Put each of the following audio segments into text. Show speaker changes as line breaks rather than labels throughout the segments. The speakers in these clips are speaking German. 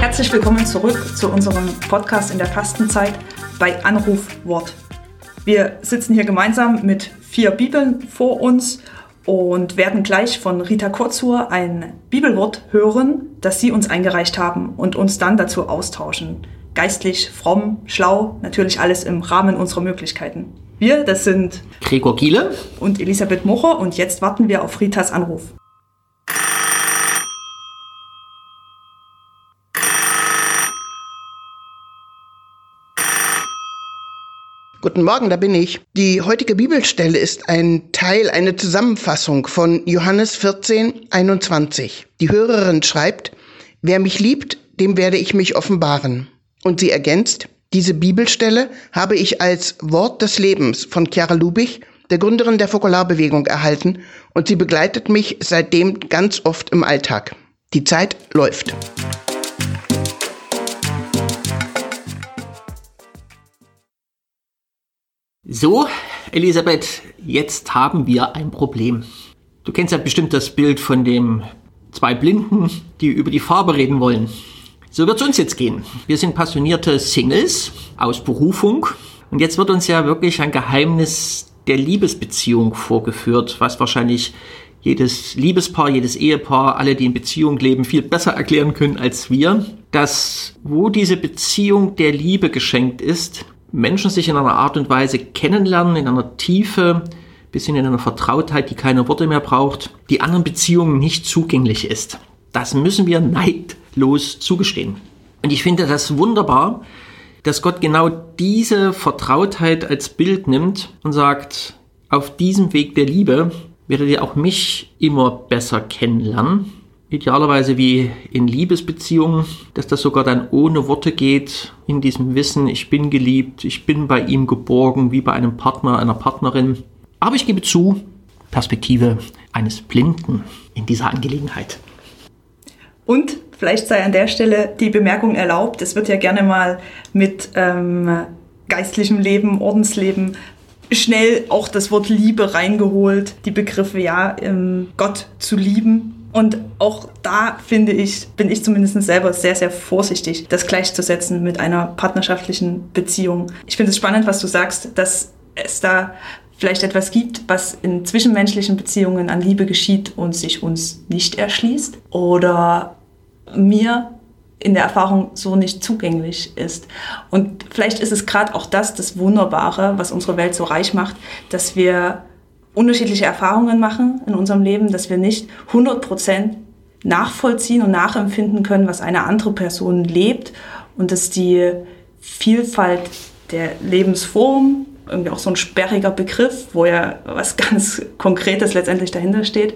Herzlich willkommen zurück zu unserem Podcast in der Fastenzeit bei Anrufwort. Wir sitzen hier gemeinsam mit vier Bibeln vor uns und werden gleich von Rita Kurzur ein Bibelwort hören, das Sie uns eingereicht haben und uns dann dazu austauschen. Geistlich, fromm, schlau, natürlich alles im Rahmen unserer Möglichkeiten. Wir, das sind
Gregor Giele
und Elisabeth Mocher und jetzt warten wir auf Ritas Anruf.
Guten Morgen, da bin ich. Die heutige Bibelstelle ist ein Teil, eine Zusammenfassung von Johannes 14, 21. Die Hörerin schreibt, wer mich liebt, dem werde ich mich offenbaren. Und sie ergänzt, diese Bibelstelle habe ich als Wort des Lebens von Chiara Lubich, der Gründerin der Fokularbewegung, erhalten und sie begleitet mich seitdem ganz oft im Alltag. Die Zeit läuft.
So, Elisabeth, jetzt haben wir ein Problem. Du kennst ja bestimmt das Bild von den zwei Blinden, die über die Farbe reden wollen. So wird es uns jetzt gehen. Wir sind passionierte Singles aus Berufung und jetzt wird uns ja wirklich ein Geheimnis der Liebesbeziehung vorgeführt, was wahrscheinlich jedes Liebespaar, jedes Ehepaar, alle, die in Beziehung leben, viel besser erklären können als wir, dass wo diese Beziehung der Liebe geschenkt ist, Menschen sich in einer Art und Weise kennenlernen, in einer Tiefe, bisschen in einer Vertrautheit, die keine Worte mehr braucht, die anderen Beziehungen nicht zugänglich ist. Das müssen wir neidlos zugestehen. Und ich finde das wunderbar, dass Gott genau diese Vertrautheit als Bild nimmt und sagt, auf diesem Weg der Liebe werdet ihr auch mich immer besser kennenlernen idealerweise wie in Liebesbeziehungen, dass das sogar dann ohne Worte geht, in diesem Wissen, ich bin geliebt, ich bin bei ihm geborgen, wie bei einem Partner, einer Partnerin. Aber ich gebe zu, Perspektive eines Blinden in dieser Angelegenheit.
Und vielleicht sei an der Stelle die Bemerkung erlaubt, es wird ja gerne mal mit ähm, geistlichem Leben, Ordensleben schnell auch das Wort Liebe reingeholt, die Begriffe, ja, ähm, Gott zu lieben und auch da finde ich, bin ich zumindest selber sehr, sehr vorsichtig, das gleichzusetzen mit einer partnerschaftlichen Beziehung. Ich finde es spannend, was du sagst, dass es da vielleicht etwas gibt, was in zwischenmenschlichen Beziehungen an Liebe geschieht und sich uns nicht erschließt oder mir in der Erfahrung so nicht zugänglich ist. Und vielleicht ist es gerade auch das, das Wunderbare, was unsere Welt so reich macht, dass wir unterschiedliche Erfahrungen machen in unserem Leben, dass wir nicht 100 Prozent nachvollziehen und nachempfinden können, was eine andere Person lebt und dass die Vielfalt der Lebensform, irgendwie auch so ein sperriger Begriff, wo ja was ganz Konkretes letztendlich dahinter steht,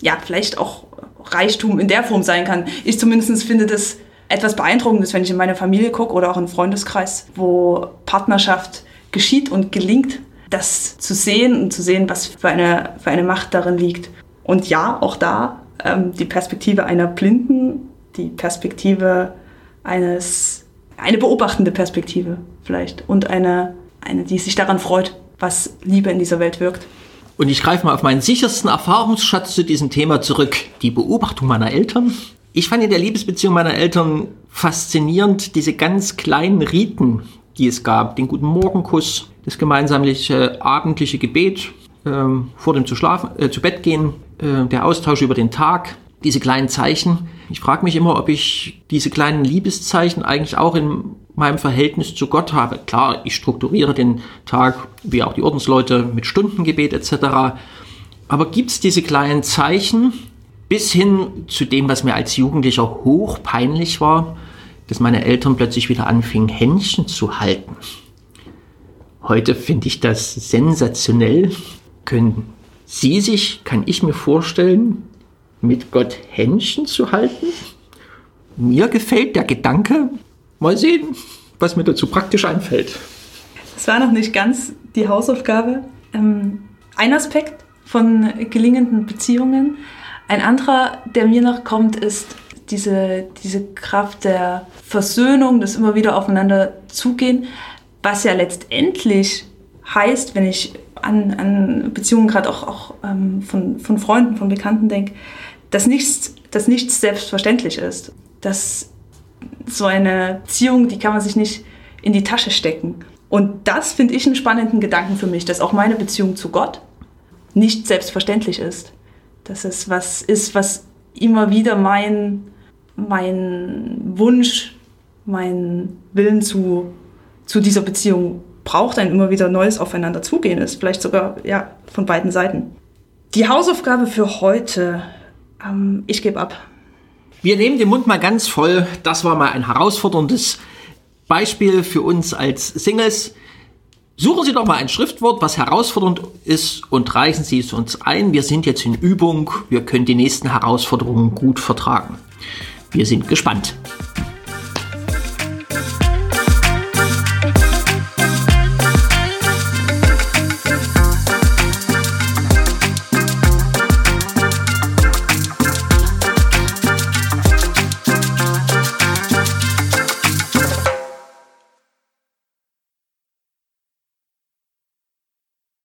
ja, vielleicht auch Reichtum in der Form sein kann. Ich zumindest finde das etwas Beeindruckendes, wenn ich in meine Familie gucke oder auch in Freundeskreis, wo Partnerschaft geschieht und gelingt das zu sehen und zu sehen, was für eine, für eine Macht darin liegt. Und ja, auch da ähm, die Perspektive einer Blinden, die Perspektive eines, eine beobachtende Perspektive vielleicht und eine, eine, die sich daran freut, was Liebe in dieser Welt wirkt.
Und ich greife mal auf meinen sichersten Erfahrungsschatz zu diesem Thema zurück. Die Beobachtung meiner Eltern. Ich fand in der Liebesbeziehung meiner Eltern faszinierend diese ganz kleinen Riten, die es gab. Den guten Morgenkuss, das gemeinsame abendliche Gebet ähm, vor dem zu, schlafen, äh, zu Bett gehen, äh, der Austausch über den Tag, diese kleinen Zeichen. Ich frage mich immer, ob ich diese kleinen Liebeszeichen eigentlich auch in meinem Verhältnis zu Gott habe. Klar, ich strukturiere den Tag, wie auch die Ordensleute, mit Stundengebet etc. Aber gibt es diese kleinen Zeichen bis hin zu dem, was mir als Jugendlicher hochpeinlich war, dass meine Eltern plötzlich wieder anfingen, Händchen zu halten. Heute finde ich das sensationell. Können Sie sich, kann ich mir vorstellen, mit Gott Händchen zu halten? Mir gefällt der Gedanke. Mal sehen, was mir dazu praktisch einfällt.
Das war noch nicht ganz die Hausaufgabe. Ähm, ein Aspekt von gelingenden Beziehungen. Ein anderer, der mir noch kommt, ist diese, diese Kraft der Versöhnung, das immer wieder aufeinander zugehen, was ja letztendlich heißt, wenn ich an, an Beziehungen gerade auch, auch ähm, von, von Freunden, von Bekannten denke, dass nichts, dass nichts selbstverständlich ist. Dass so eine Beziehung, die kann man sich nicht in die Tasche stecken. Und das finde ich einen spannenden Gedanken für mich, dass auch meine Beziehung zu Gott nicht selbstverständlich ist. Dass es was ist, was immer wieder mein, mein Wunsch, mein Willen zu, zu dieser Beziehung braucht, ein immer wieder neues Aufeinander zugehen ist. Vielleicht sogar ja, von beiden Seiten. Die Hausaufgabe für heute, ähm, ich gebe ab.
Wir nehmen den Mund mal ganz voll. Das war mal ein herausforderndes Beispiel für uns als Singles. Suchen Sie doch mal ein Schriftwort, was herausfordernd ist und reichen Sie es uns ein. Wir sind jetzt in Übung. Wir können die nächsten Herausforderungen gut vertragen. Wir sind gespannt.